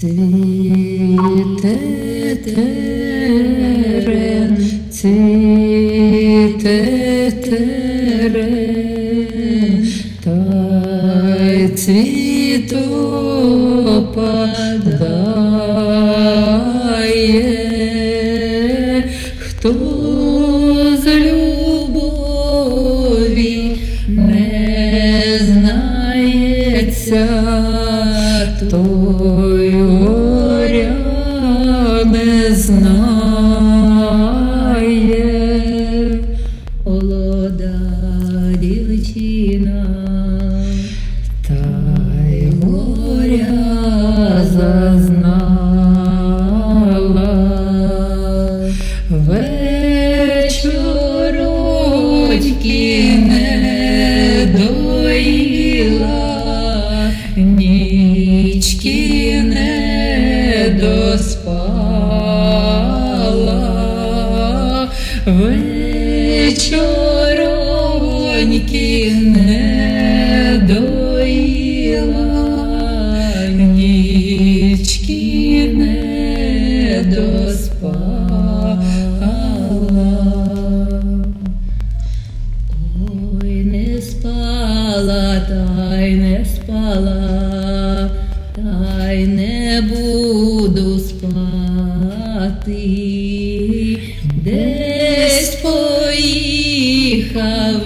Цвіте терен, цвіте терен, та й цвіту падає, хто Вечорочки не доїла, нічки не доспала, вечороньки не доїла, та й не спала, та й не буду спати, десь поїхав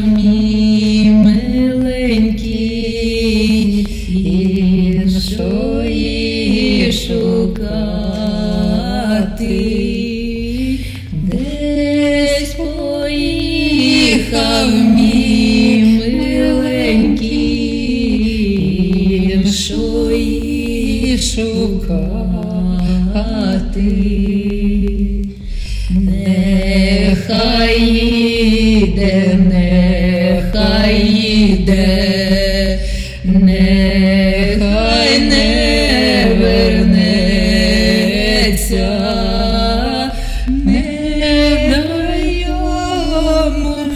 мій миленький, іншої шукати, шукати. Нехай йде, нехай йде, нехай не вернеться, не дай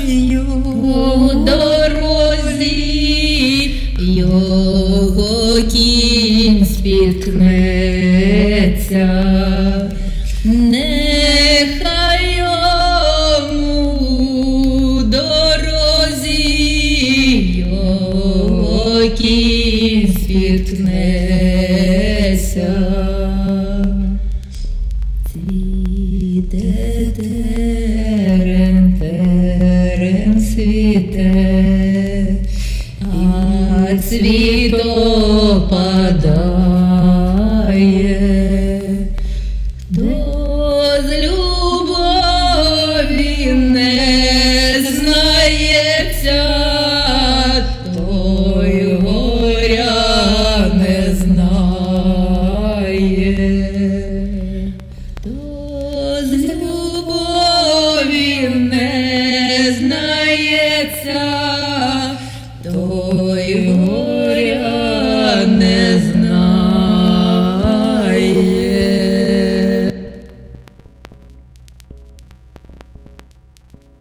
йому дорозі, його кінь спіткнеться. Нехай йому дорозі його кінь спіткнеться. Цвіте а цвіто падає. Хто з любові не знається, той горя не знає. Хто з любові не знається, той горя не знає.